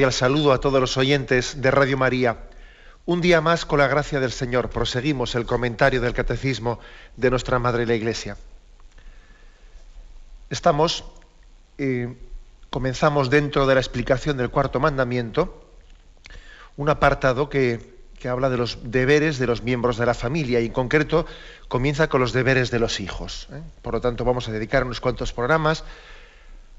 Cordial saludo a todos los oyentes de Radio María. Un día más, con la gracia del Señor, proseguimos el comentario del Catecismo de nuestra Madre la Iglesia. Estamos, eh, comenzamos dentro de la explicación del cuarto mandamiento, un apartado que, habla de los deberes de los miembros de la familia y en concreto comienza con los deberes de los hijos. ¿eh? Por lo tanto, vamos a dedicar unos cuantos programas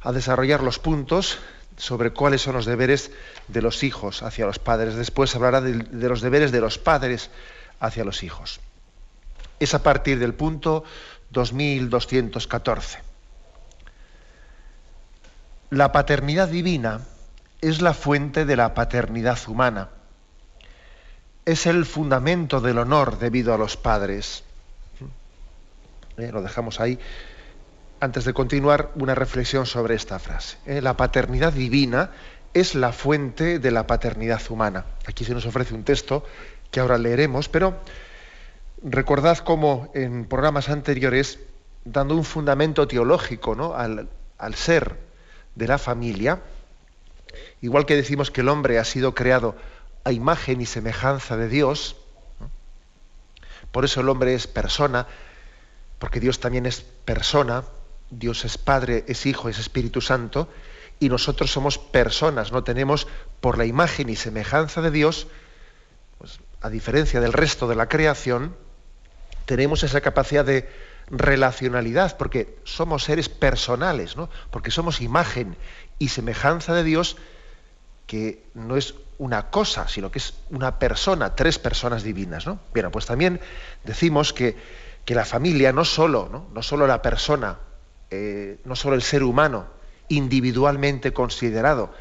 a desarrollar los puntos sobre cuáles son los deberes de los hijos hacia los padres. Después hablará de, los deberes de los padres hacia los hijos. Es a partir del punto 2214. La paternidad divina es la fuente de la paternidad humana. Es el fundamento del honor debido a los padres. ¿Eh? Lo dejamos ahí antes de continuar, una reflexión sobre esta frase. ¿eh? La paternidad divina es la fuente de la paternidad humana. Aquí se nos ofrece un texto que ahora leeremos, pero recordad cómo en programas anteriores, dando un fundamento teológico al, ser de la familia, igual que decimos que el hombre ha sido creado a imagen y semejanza de Dios, por eso el hombre es persona, porque Dios también es persona, Dios es Padre, es Hijo, es Espíritu Santo, y nosotros somos personas, no tenemos por la imagen y semejanza de Dios, pues, a diferencia del resto de la creación, tenemos esa capacidad de relacionalidad, porque somos seres personales, ¿no? porque somos imagen y semejanza de Dios, que no es una cosa, sino que es una persona, tres personas divinas. ¿no? Bien, pues también decimos que, que la familia no solo, ¿no? no solo la persona, eh, no solo el ser humano individualmente considerado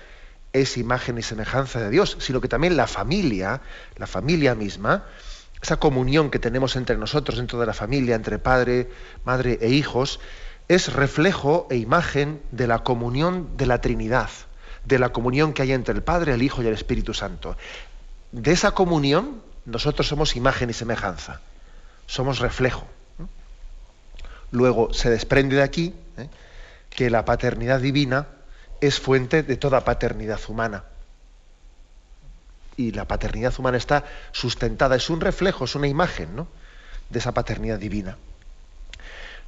es imagen y semejanza de Dios, sino que también la familia, la familia misma, esa comunión que tenemos entre nosotros, dentro de la familia, entre padre, madre e hijos, es reflejo e imagen de la comunión de la Trinidad, de la comunión que hay entre el Padre, el Hijo y el Espíritu Santo. De esa comunión nosotros somos imagen y semejanza, somos reflejo. Luego se desprende de aquí ¿eh? que la paternidad divina es fuente de toda paternidad humana. Y la paternidad humana está sustentada, es un reflejo, es una imagen ¿no? de esa paternidad divina.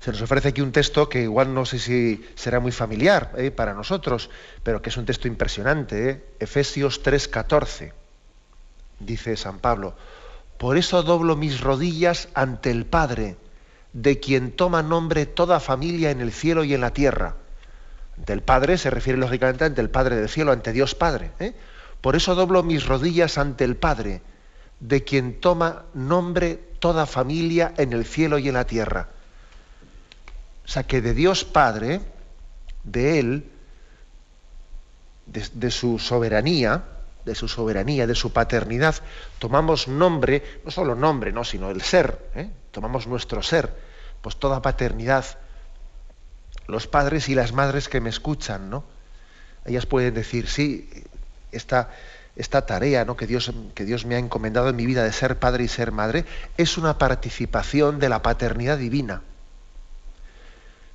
Se nos ofrece aquí un texto que igual no sé si será muy familiar ¿eh? para nosotros, pero que es un texto impresionante, ¿eh? Efesios 3:14. Dice San Pablo, por eso doblo mis rodillas ante el Padre de quien toma nombre toda familia en el cielo y en la tierra. Del Padre se refiere lógicamente ante el Padre del cielo, ante Dios Padre. ¿eh? Por eso doblo mis rodillas ante el Padre, de quien toma nombre toda familia en el cielo y en la tierra. O sea que de Dios Padre, de Él, de, su soberanía, de su soberanía, de su paternidad, tomamos nombre, no solo nombre, no, sino el ser, ¿eh? tomamos nuestro ser, pues toda paternidad. Los padres y las madres que me escuchan, ¿no? Ellas pueden decir, sí, esta, esta tarea ¿no? que, Dios, que Dios me ha encomendado en mi vida de ser padre y ser madre es una participación de la paternidad divina.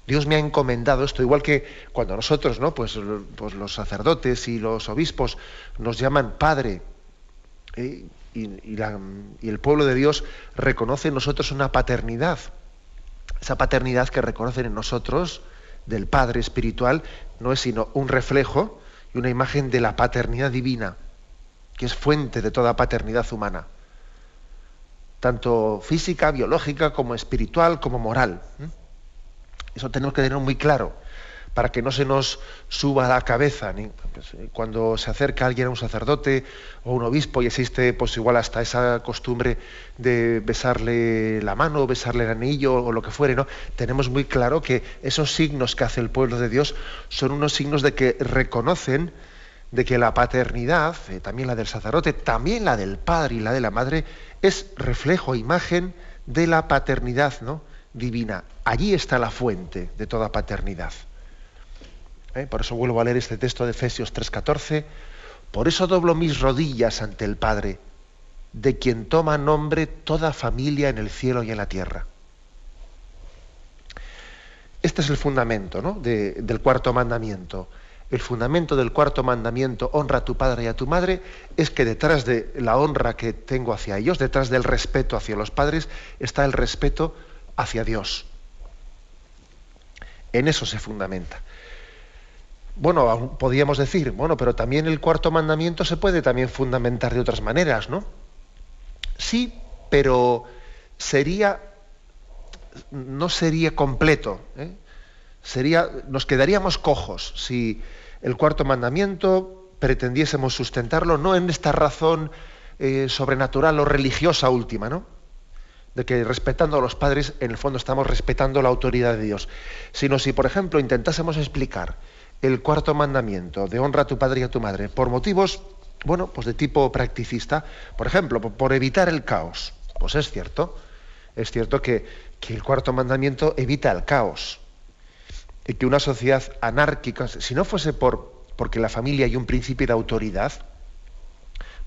Dios me ha encomendado esto, igual que cuando nosotros, ¿no? pues, pues los sacerdotes y los obispos nos llaman Padre, ¿eh? y, el pueblo de Dios reconoce en nosotros una paternidad. Esa paternidad que reconocen en nosotros del Padre espiritual no es sino un reflejo y una imagen de la paternidad divina, que es fuente de toda paternidad humana, tanto física, biológica, como espiritual, como moral. Eso tenemos que tener muy claro, para que no se nos suba la cabeza. Cuando se acerca alguien a un sacerdote o un obispo y existe pues igual hasta esa costumbre de besarle la mano, besarle el anillo o lo que fuere, ¿no? Tenemos muy claro que esos signos que hace el pueblo de Dios son unos signos de que reconocen de que la paternidad, eh, también la del sacerdote, también la del padre y la de la madre, es reflejo, imagen de la paternidad ¿no? Divina. Allí está la fuente de toda paternidad. ¿Eh? Por eso vuelvo a leer este texto de Efesios 3:14. Por eso doblo mis rodillas ante el Padre, de quien toma nombre toda familia en el cielo y en la tierra. Este es el fundamento ¿no? del cuarto mandamiento el fundamento del cuarto mandamiento, honra a tu padre y a tu madre, es que detrás de la honra que tengo hacia ellos, detrás del respeto hacia los padres, está el respeto hacia Dios. En eso se fundamenta. Bueno, podríamos decir, bueno, pero también el cuarto mandamiento se puede también fundamentar de otras maneras, ¿no? Sí, pero sería, no sería completo. ¿eh? Sería, nos quedaríamos cojos si el cuarto mandamiento pretendiésemos sustentarlo no en esta razón eh, sobrenatural o religiosa última, ¿no? De que respetando a los padres, en el fondo estamos respetando la autoridad de Dios, sino si, por ejemplo, intentásemos explicar el cuarto mandamiento de honra a tu padre y a tu madre por motivos, bueno, pues de tipo practicista, por ejemplo, por evitar el caos, pues es cierto, es cierto que, que el cuarto mandamiento evita el caos, y que una sociedad anárquica, si no fuese por porque la familia hay un principio de autoridad,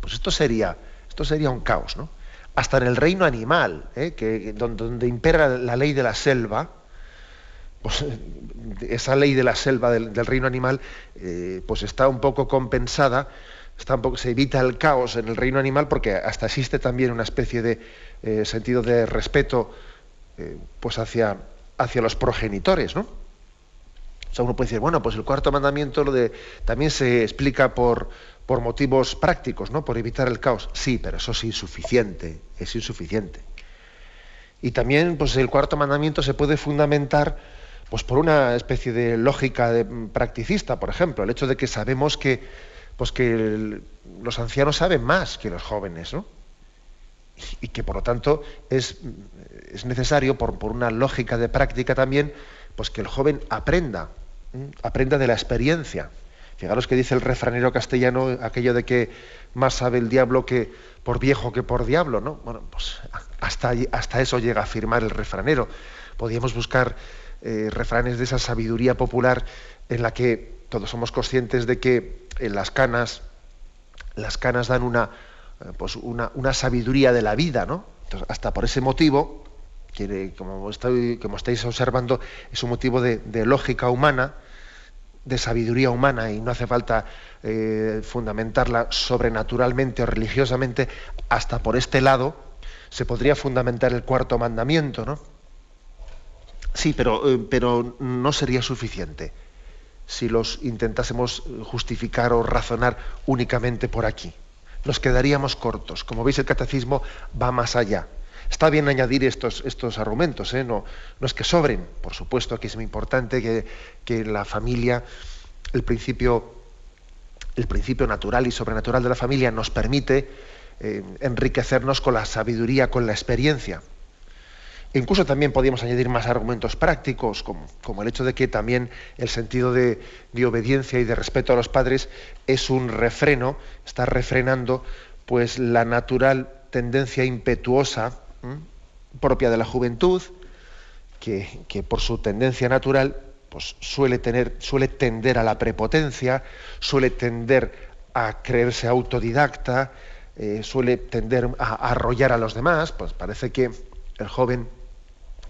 pues esto sería, esto sería un caos, ¿no? Hasta en el reino animal, ¿eh? donde, impera la ley de la selva, pues esa ley de la selva del, reino animal, eh, pues está un poco compensada, se evita el caos en el reino animal porque hasta existe también una especie de eh, sentido de respeto pues hacia, los progenitores, ¿no? O sea, uno puede decir, bueno, pues el cuarto mandamiento también se explica por, por motivos prácticos, ¿no? Por evitar el caos. Sí, pero eso es insuficiente, es insuficiente. Y también, pues el cuarto mandamiento se puede fundamentar pues por una especie de lógica de, practicista, por ejemplo, el hecho de que sabemos que, pues que los ancianos saben más que los jóvenes, ¿no? Y que por lo tanto es, es necesario, por, por, una lógica de práctica también, pues que el joven aprenda aprenda de la experiencia. Fijaros que dice el refranero castellano aquello de que más sabe el diablo que por viejo que por diablo, ¿no? Bueno, pues hasta, hasta eso llega a afirmar el refranero. Podríamos buscar eh, refranes de esa sabiduría popular en la que todos somos conscientes de que en las canas, las canas dan una, eh, pues una, una sabiduría de la vida, ¿no? Entonces, hasta por ese motivo, como, como estáis observando, es un motivo de, lógica humana, de sabiduría humana, y no hace falta eh, fundamentarla sobrenaturalmente o religiosamente, hasta por este lado se podría fundamentar el cuarto mandamiento, ¿no? Sí, pero, eh, pero no sería suficiente si los intentásemos justificar o razonar únicamente por aquí. Nos quedaríamos cortos. Como veis, el catecismo va más allá. Está bien añadir estos, estos argumentos, ¿eh? no, no es que sobren, por supuesto que es muy importante que, que la familia, el principio, el principio natural y sobrenatural de la familia nos permite eh, enriquecernos con la sabiduría, con la experiencia. Incluso también podríamos añadir más argumentos prácticos, como, como el hecho de que también el sentido de, de, obediencia y de respeto a los padres es un refreno, está refrenando pues la natural tendencia impetuosa propia de la juventud, que, por su tendencia natural pues suele, tener, suele tender a la prepotencia, suele tender a creerse autodidacta, eh, suele tender a, arrollar a los demás, pues parece que el joven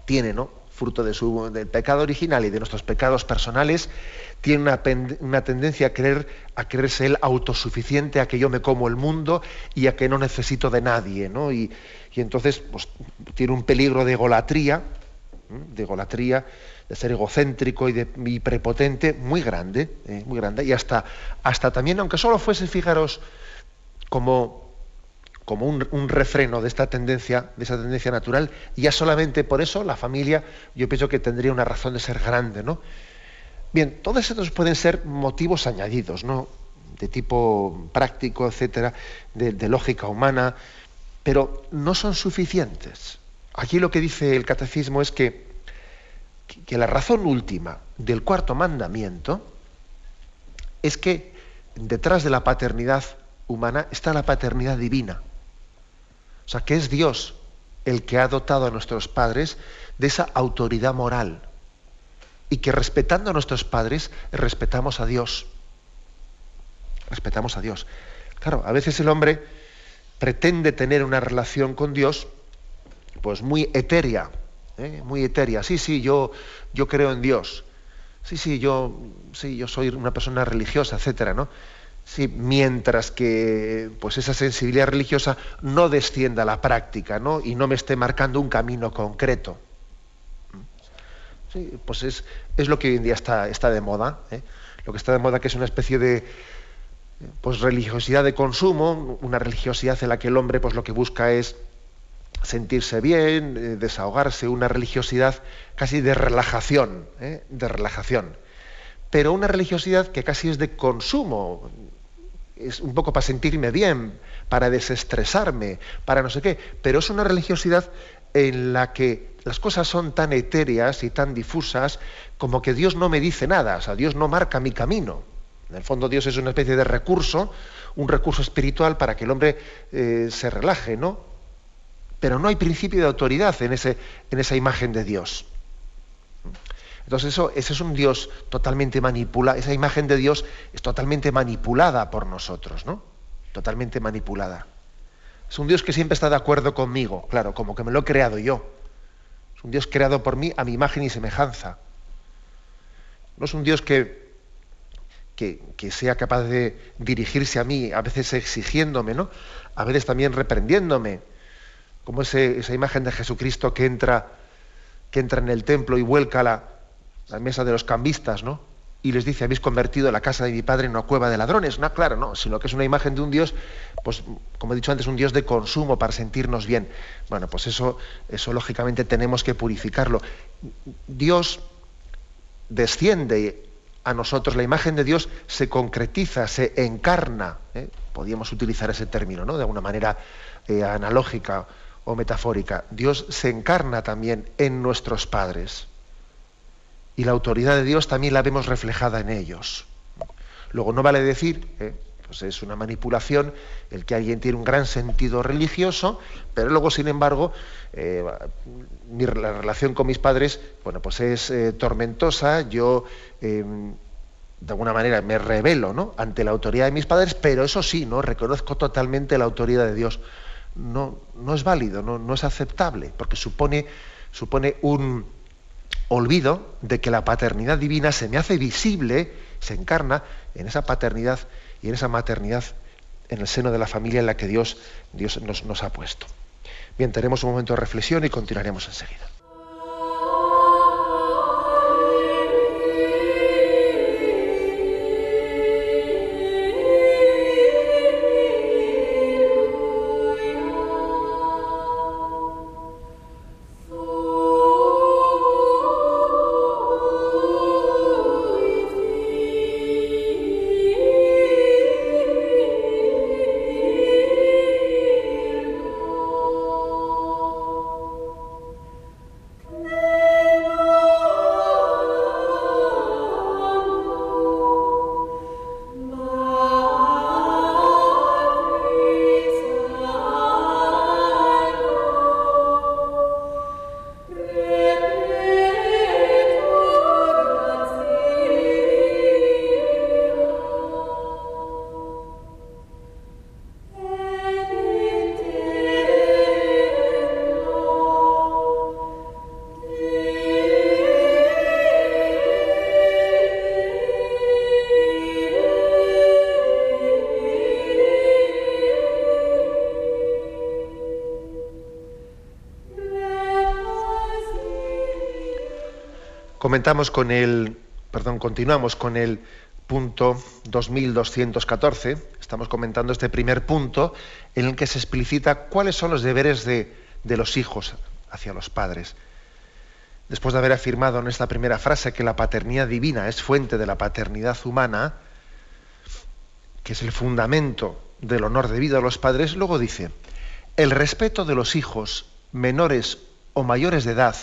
tiene, ¿no? Fruto de su, del pecado original y de nuestros pecados personales, tiene una, una, tendencia a, creer, a creerse él autosuficiente, a que yo me como el mundo y a que no necesito de nadie. ¿no? Y, y entonces pues, tiene un peligro de egolatría, de egolatría, de ser egocéntrico y, de, prepotente muy grande, ¿eh? muy grande, y hasta, hasta también, aunque solo fuese, fijaros, como, como un, refreno de esta tendencia, de esa tendencia natural, y ya solamente por eso la familia, yo pienso que tendría una razón de ser grande, ¿no? Bien, todos estos pueden ser motivos añadidos, ¿no? De tipo práctico, etcétera, de, lógica humana, pero no son suficientes. Aquí lo que dice el catecismo es que, que la razón última del cuarto mandamiento es que detrás de la paternidad humana está la paternidad divina. O sea, que es Dios el que ha dotado a nuestros padres de esa autoridad moral y que respetando a nuestros padres respetamos a Dios. Respetamos a Dios. Claro, a veces el hombre pretende tener una relación con Dios pues muy etérea, ¿eh? muy etérea. Sí, sí, yo, yo creo en Dios. Sí, sí, yo, sí, yo soy una persona religiosa, etcétera, ¿no? Sí, mientras que pues esa sensibilidad religiosa no descienda a la práctica, ¿no? Y no me esté marcando un camino concreto. Sí, pues es, es, lo que hoy en día está, está de moda. ¿eh? Lo que está de moda que es una especie de pues, religiosidad de consumo, una religiosidad en la que el hombre pues, lo que busca es sentirse bien, eh, desahogarse, una religiosidad casi de relajación, ¿eh? de relajación. Pero una religiosidad que casi es de consumo, es un poco para sentirme bien, para desestresarme, para no sé qué, pero es una religiosidad en la que las cosas son tan etéreas y tan difusas como que Dios no me dice nada, o sea, Dios no marca mi camino. En el fondo Dios es una especie de recurso, un recurso espiritual para que el hombre eh, se relaje, ¿no? Pero no hay principio de autoridad en, ese, en esa imagen de Dios. Entonces eso, ese es un Dios totalmente manipulado, esa imagen de Dios es totalmente manipulada por nosotros, ¿no? Totalmente manipulada. Es un Dios que siempre está de acuerdo conmigo, claro, como que me lo he creado yo. Es un Dios creado por mí a mi imagen y semejanza. No es un Dios que, que, sea capaz de dirigirse a mí, a veces exigiéndome, ¿no? A veces también reprendiéndome, como esa imagen de Jesucristo que entra, que entra en el templo y vuelca la, la mesa de los cambistas, ¿no? y les dice, habéis convertido la casa de mi padre en una cueva de ladrones. No, claro, no, sino que es una imagen de un Dios, pues, como he dicho antes, un Dios de consumo para sentirnos bien. Bueno, pues eso, eso lógicamente tenemos que purificarlo. Dios desciende a nosotros, la imagen de Dios se concretiza, se encarna. ¿eh? Podríamos utilizar ese término, ¿no? De alguna manera eh, analógica o metafórica. Dios se encarna también en nuestros padres y la autoridad de Dios también la vemos reflejada en ellos. Luego no vale decir, ¿eh? pues es una manipulación el que alguien tiene un gran sentido religioso, pero luego, sin embargo, eh, la relación con mis padres, bueno, pues es eh, tormentosa, yo em, de alguna manera me revelo ante la autoridad de mis padres, pero eso sí, ¿no? reconozco totalmente la autoridad de Dios. No, no es válido, no, no es aceptable, porque supone, supone un, olvido de que la paternidad divina se me hace visible, se encarna en esa paternidad y en esa maternidad en el seno de la familia en la que Dios, Dios nos, nos ha puesto. Bien, tenemos un momento de reflexión y continuaremos enseguida. Con el, continuamos con el punto 2214. Estamos comentando este primer punto en el que se explicita cuáles son los deberes de, los hijos hacia los padres. después de haber afirmado en esta primera frase que la paternidad divina es fuente de la paternidad humana, que es el fundamento del honor debido a los padres, luego dice, el respeto de los hijos menores o mayores de edad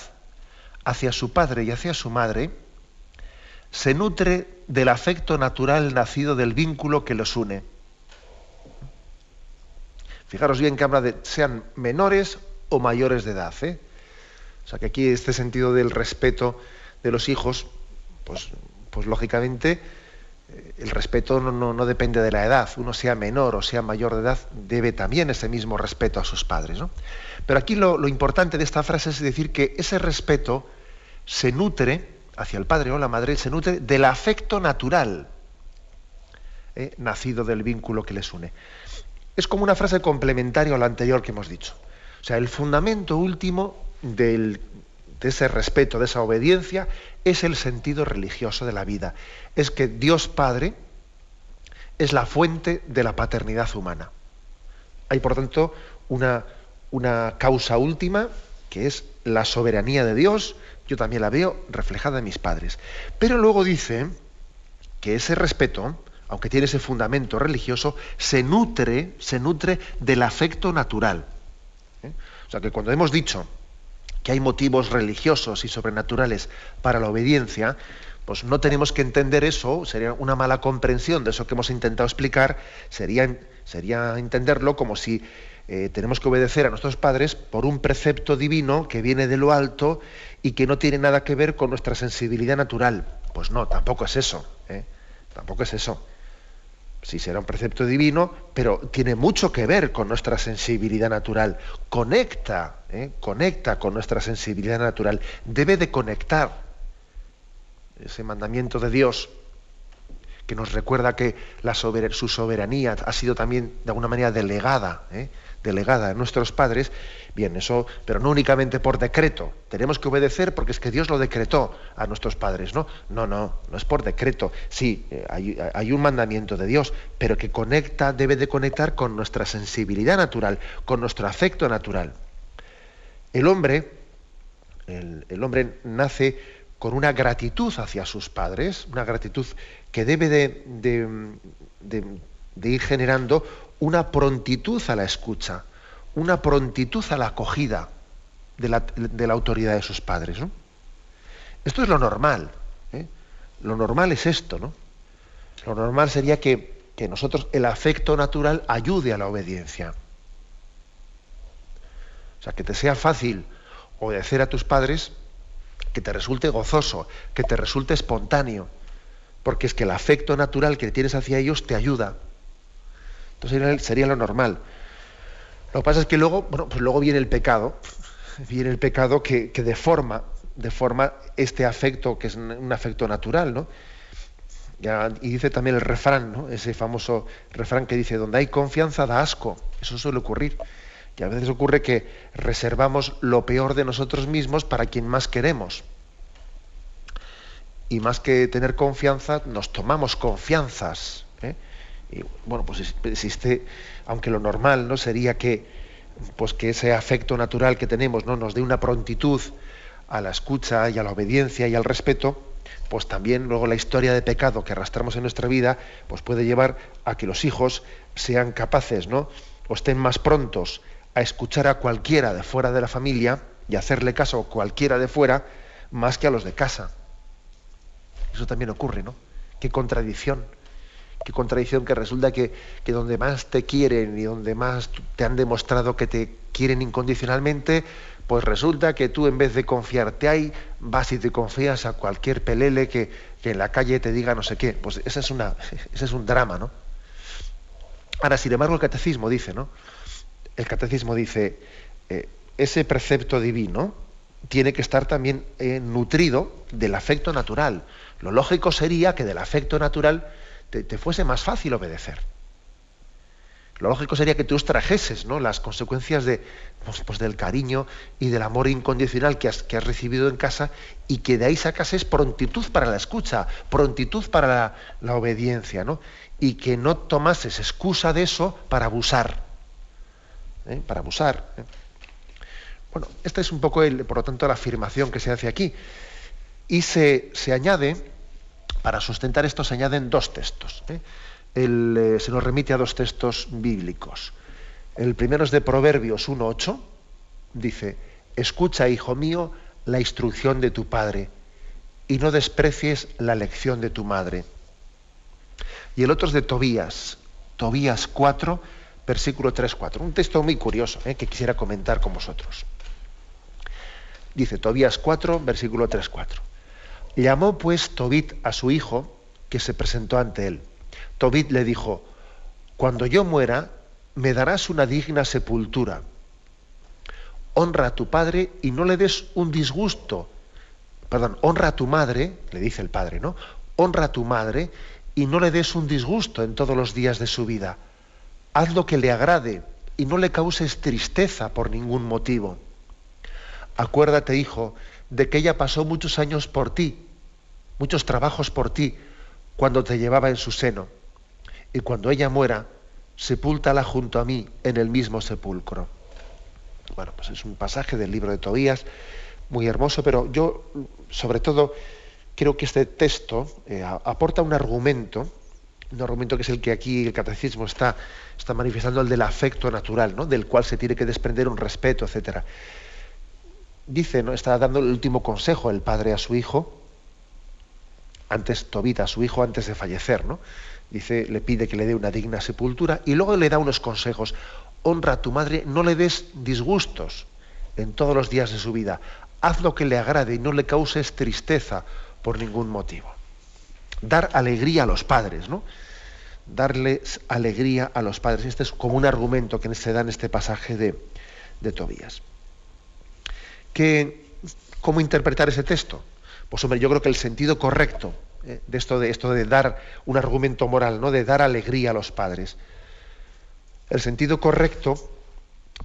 hacia su padre y hacia su madre se nutre del afecto natural nacido del vínculo que los une. Fijaros bien que habla de sean menores o mayores de edad. ¿eh? O sea que aquí este sentido del respeto de los hijos, pues, pues lógicamente eh, el respeto no, depende de la edad. Uno sea menor o sea mayor de edad, debe también ese mismo respeto a sus padres. Pero aquí lo, importante de esta frase es decir que ese respeto se nutre hacia el padre o la madre, se nutre del afecto natural ¿eh? nacido del vínculo que les une. Es como una frase complementaria a la anterior que hemos dicho. O sea, el fundamento último de ese respeto, de esa obediencia, es el sentido religioso de la vida. Es que Dios Padre es la fuente de la paternidad humana. Hay, por tanto, una, una causa última, que es la soberanía de Dios, yo también la veo reflejada en mis padres. Pero luego dice que ese respeto, aunque tiene ese fundamento religioso, se nutre, se nutre del afecto natural. ¿Eh? O sea que cuando hemos dicho que hay motivos religiosos y sobrenaturales para la obediencia, pues no tenemos que entender eso, sería una mala comprensión de eso que hemos intentado explicar, sería, sería entenderlo como si eh, tenemos que obedecer a nuestros padres por un precepto divino que viene de lo alto y que no tiene nada que ver con nuestra sensibilidad natural. Pues no, tampoco es eso, ¿eh? tampoco es eso sí será un precepto divino, pero tiene mucho que ver con nuestra sensibilidad natural. Conecta, ¿eh? conecta con nuestra sensibilidad natural. Debe de conectar ese mandamiento de Dios que nos recuerda que su soberanía ha sido también de alguna manera delegada. ¿eh? Delegada a nuestros padres, bien, eso, pero no únicamente por decreto. Tenemos que obedecer porque es que Dios lo decretó a nuestros padres, ¿no? No, no, no es por decreto. Sí, eh, hay, un mandamiento de Dios, pero que conecta, debe de conectar con nuestra sensibilidad natural, con nuestro afecto natural. El hombre, el, hombre nace con una gratitud hacia sus padres, una gratitud que debe de, de ir generando una prontitud a la escucha, una prontitud a la acogida de la, autoridad de sus padres. Esto es lo normal. ¿eh? Lo normal es esto, ¿no? Lo normal sería que, que nosotros, el afecto natural, ayude a la obediencia. O sea, que te sea fácil obedecer a tus padres, que te resulte gozoso, que te resulte espontáneo, porque es que el afecto natural que tienes hacia ellos te ayuda. Entonces sería lo normal. Lo que pasa es que luego, bueno, pues luego viene el pecado, viene el pecado que, deforma, deforma este afecto, que es un afecto natural, ¿no? y dice también el refrán, ¿no? ese famoso refrán que dice, donde hay confianza da asco. Eso suele ocurrir. Y a veces ocurre que reservamos lo peor de nosotros mismos para quien más queremos. Y más que tener confianza, nos tomamos confianzas. Y bueno, pues existe, aunque lo normal no sería que, pues que ese afecto natural que tenemos ¿no? nos dé una prontitud a la escucha y a la obediencia y al respeto, pues también luego la historia de pecado que arrastramos en nuestra vida, pues puede llevar a que los hijos sean capaces, ¿no? o estén más prontos a escuchar a cualquiera de fuera de la familia y hacerle caso a cualquiera de fuera más que a los de casa. Eso también ocurre, ¿no? Qué contradicción qué contradicción que resulta que, donde más te quieren y donde más te han demostrado que te quieren incondicionalmente, pues resulta que tú en vez de confiarte ahí, vas y te confías a cualquier pelele que, en la calle te diga no sé qué. Pues ese es, una, ese es un drama, ¿no? Ahora, sin embargo, el catecismo dice, ¿no? El catecismo dice, eh, ese precepto divino tiene que estar también eh, nutrido del afecto natural. Lo lógico sería que del afecto natural te, fuese más fácil obedecer. Lo lógico sería que tú extrajeses ¿no? las consecuencias de, pues, pues, del cariño y del amor incondicional que has, que has, recibido en casa y que de ahí sacases prontitud para la escucha, prontitud para la, obediencia, ¿no? y que no tomases excusa de eso para abusar. ¿eh? Para abusar. ¿eh? Bueno, esta es un poco, el, por lo tanto, la afirmación que se hace aquí. Y se, se añade, para sustentar esto, se añaden dos textos. ¿eh? Eh, se nos remite a dos textos bíblicos. El primero es de Proverbios 1.8, dice, escucha, hijo mío, la instrucción de tu padre y no desprecies la lección de tu madre. Y el otro es de Tobías, Tobías 4, versículo 3-4. Un texto muy curioso ¿eh? que quisiera comentar con vosotros. Dice Tobías 4, versículo 3-4. Llamó pues Tobit a su hijo, que se presentó ante él. Tobit le dijo, cuando yo muera, me darás una digna sepultura. Honra a tu padre y no le des un disgusto. Perdón, honra a tu madre, le dice el padre, ¿no? Honra a tu madre y no le des un disgusto en todos los días de su vida. Haz lo que le agrade y no le causes tristeza por ningún motivo. Acuérdate, hijo, de que ella pasó muchos años por ti, muchos trabajos por ti, cuando te llevaba en su seno y cuando ella muera, sepúltala junto a mí en el mismo sepulcro. Bueno, pues es un pasaje del libro de Tobías muy hermoso, pero yo, sobre todo, creo que este texto eh, aporta un argumento, un argumento que es el que aquí el catecismo está, está manifestando, el del afecto natural, ¿no? del cual se tiene que desprender un respeto, etc. Dice, ¿no? está dando el último consejo el padre a su hijo, antes Tobita, su hijo, antes de fallecer, ¿no? dice, le pide que le dé una digna sepultura y luego le da unos consejos. Honra a tu madre, no le des disgustos en todos los días de su vida. Haz lo que le agrade y no le causes tristeza por ningún motivo. Dar alegría a los padres, ¿no? Darles alegría a los padres. Este es como un argumento que se da en este pasaje de, de Tobías. ¿Cómo interpretar ese texto? Pues hombre, yo creo que el sentido correcto eh, de esto de esto de dar un argumento moral, ¿no? De dar alegría a los padres. El sentido correcto,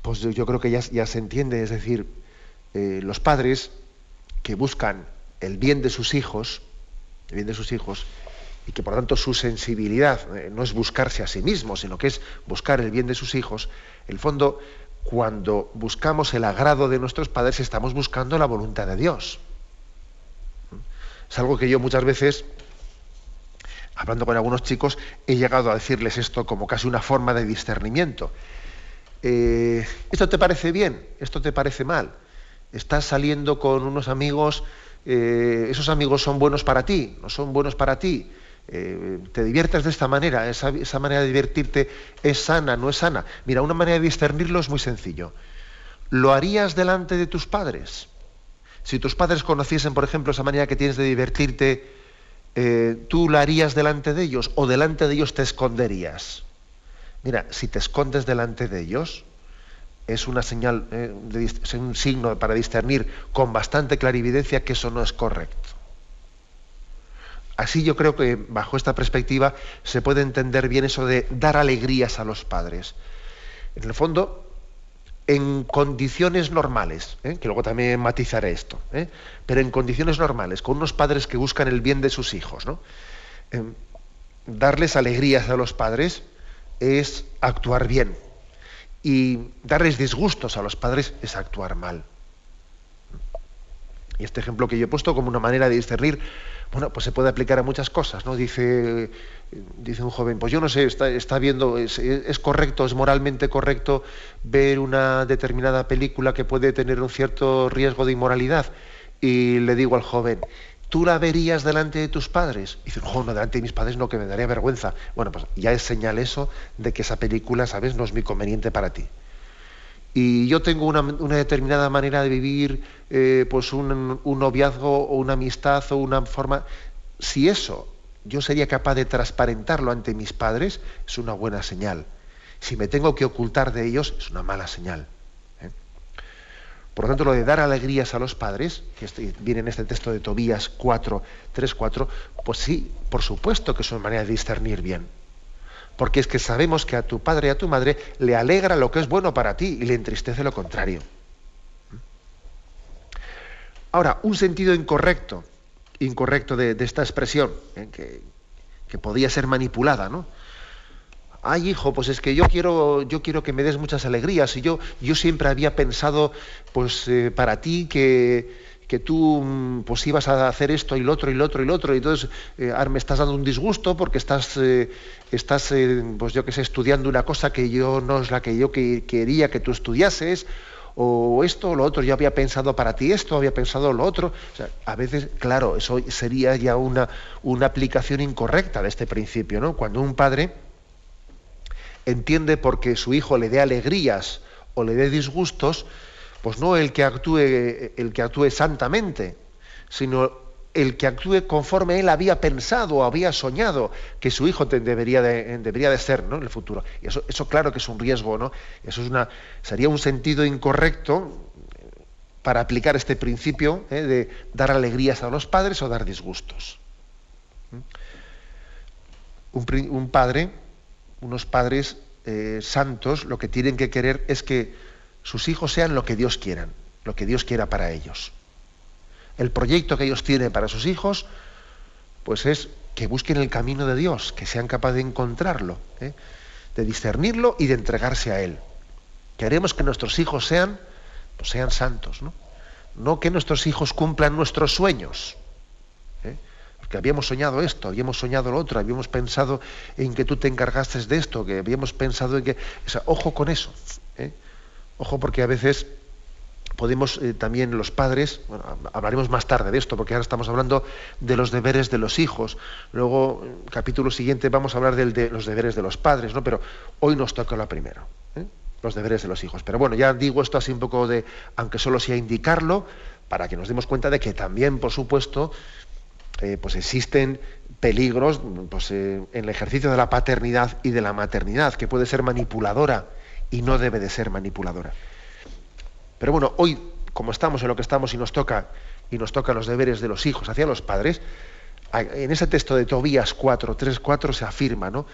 pues yo creo que ya, se entiende, es decir, eh, los padres que buscan el bien de sus hijos, el bien de sus hijos, y que por tanto su sensibilidad eh, no es buscarse a sí mismos, sino que es buscar el bien de sus hijos, el fondo, cuando buscamos el agrado de nuestros padres, estamos buscando la voluntad de Dios. Es algo que yo muchas veces, hablando con algunos chicos, he llegado a decirles esto como casi una forma de discernimiento. Eh, ¿Esto te parece bien? ¿Esto te parece mal? Estás saliendo con unos amigos, eh, esos amigos son buenos para ti, no son buenos para ti. Eh, te diviertes de esta manera, esa, esa, manera de divertirte es sana, no es sana. Mira, una manera de discernirlo es muy sencillo. ¿Lo harías delante de tus padres? Si tus padres conociesen, por ejemplo, esa manera que tienes de divertirte, eh, ¿tú la harías delante de ellos o delante de ellos te esconderías? Mira, si te escondes delante de ellos, es una señal, eh, es un signo para discernir con bastante clarividencia que eso no es correcto. Así yo creo que bajo esta perspectiva se puede entender bien eso de dar alegrías a los padres. En el fondo, en condiciones normales, ¿eh? que luego también matizaré esto, ¿eh? pero en condiciones normales, con unos padres que buscan el bien de sus hijos, ¿no? Em, darles alegrías a los padres es actuar bien y darles disgustos a los padres es actuar mal. Y este ejemplo que yo he puesto como una manera de discernir bueno, pues se puede aplicar a muchas cosas, ¿no? Dice, dice un joven, pues yo no sé, está, viendo, es, correcto, es moralmente correcto ver una determinada película que puede tener un cierto riesgo de inmoralidad. Y le digo al joven, ¿tú la verías delante de tus padres? Y dice, no, no, delante de mis padres no, que me daría vergüenza. Bueno, pues ya es señal eso de que esa película, ¿sabes?, no es muy conveniente para ti y yo tengo una, determinada manera de vivir eh, pues un, noviazgo o una amistad o una forma, si eso yo sería capaz de transparentarlo ante mis padres, es una buena señal. Si me tengo que ocultar de ellos, es una mala señal. ¿eh? Por lo tanto, lo de dar alegrías a los padres, que este, viene en este texto de Tobías 4, 3, 4, pues sí, por supuesto que es una manera de discernir bien porque es que sabemos que a tu padre y a tu madre le alegra lo que es bueno para ti y le entristece lo contrario. Ahora, un sentido incorrecto, incorrecto de, esta expresión, eh, que, podía ser manipulada, ¿no? ay hijo, pues es que yo quiero, yo quiero que me des muchas alegrías y yo, yo siempre había pensado, pues eh, para ti que, que tú mm, pues ibas a hacer esto y lo otro y lo otro y lo otro y entonces eh, me estás dando un disgusto porque estás, eh, estás pues yo que sé, estudiando una cosa que yo no es la que yo quería que tú estudiases o esto o lo otro, yo había pensado para ti esto, había pensado lo otro. a veces, claro, eso sería ya una, una aplicación incorrecta de este principio, ¿no? Cuando un padre entiende porque su hijo le dé alegrías o le dé disgustos, pues no el que actúe, el que actúe santamente, sino el que actúe conforme él había pensado o había soñado que su hijo debería, de, debería de ser ¿no? en el futuro. Y eso, eso claro que es un riesgo, ¿no? Eso es una, sería un sentido incorrecto para aplicar este principio ¿eh? de dar alegrías a los padres o dar disgustos. Un, un padre unos padres eh, santos lo que tienen que querer es que sus hijos sean lo que Dios quieran, lo que Dios quiera para ellos. El proyecto que ellos tienen para sus hijos, pues es que busquen el camino de Dios, que sean capaces de encontrarlo, ¿eh? de discernirlo y de entregarse a Él. Queremos que nuestros hijos sean, pues sean santos, ¿no? No que nuestros hijos cumplan nuestros sueños, que habíamos soñado esto, habíamos soñado lo otro, habíamos pensado en que tú te encargaste de esto, que habíamos pensado en que... ojo con eso. ¿eh? Ojo porque a veces podemos eh, también los padres, bueno, hablaremos más tarde de esto, porque ahora estamos hablando de los deberes de los hijos. Luego, capítulo siguiente, vamos a hablar de los deberes de los padres, ¿no? Pero hoy nos toca la primera, ¿eh? los deberes de los hijos. Pero bueno, ya digo esto así un poco de, aunque solo sea indicarlo, para que nos demos cuenta de que también, por supuesto, eh, pues existen peligros pues, en el ejercicio de la paternidad y de la maternidad, que puede ser manipuladora y no debe de ser manipuladora. Pero bueno, hoy, como estamos en lo que estamos y nos toca, y nos tocan los deberes de los hijos hacia los padres, en ese texto de Tobías 4, 3, 4 se afirma, ¿no?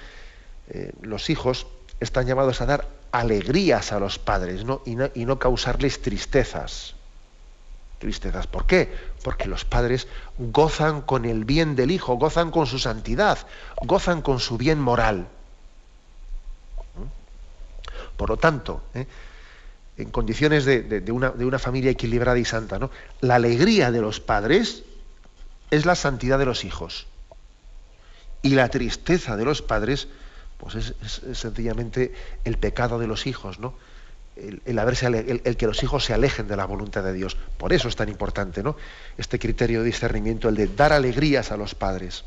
Eh, los hijos están llamados a dar alegrías a los padres. Y, no, y no causarles tristezas tristezas. ¿Por qué? Porque los padres gozan con el bien del hijo, gozan con su santidad, gozan con su bien moral. Por lo tanto, ¿eh? en condiciones de, una, familia equilibrada y santa, ¿no? la alegría de los padres es la santidad de los hijos. Y la tristeza de los padres, pues es, sencillamente el pecado de los hijos, ¿no? el, el, que los hijos se alejen de la voluntad de Dios. Por eso es tan importante ¿no? este criterio de discernimiento, el de dar alegrías a los padres.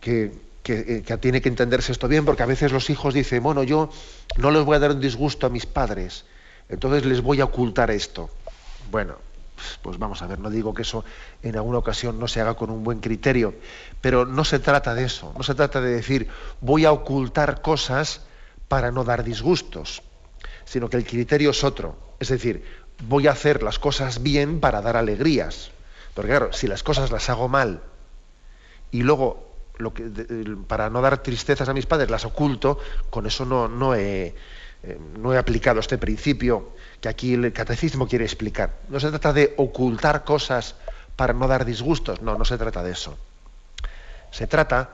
Que, que, que, tiene que entenderse esto bien, porque a veces los hijos dicen, bueno, yo no les voy a dar un disgusto a mis padres, entonces les voy a ocultar esto. Bueno, pues vamos a ver, no digo que eso en alguna ocasión no se haga con un buen criterio, pero no se trata de eso, no se trata de decir, voy a ocultar cosas para no dar disgustos, sino que el criterio es otro. Es decir, voy a hacer las cosas bien para dar alegrías. Porque claro, si las cosas las hago mal y luego para no dar tristezas a mis padres las oculto, con eso no, no, he, eh, no he aplicado este principio que aquí el catecismo quiere explicar. No se trata de ocultar cosas para no dar disgustos, no, no se trata de eso. Se trata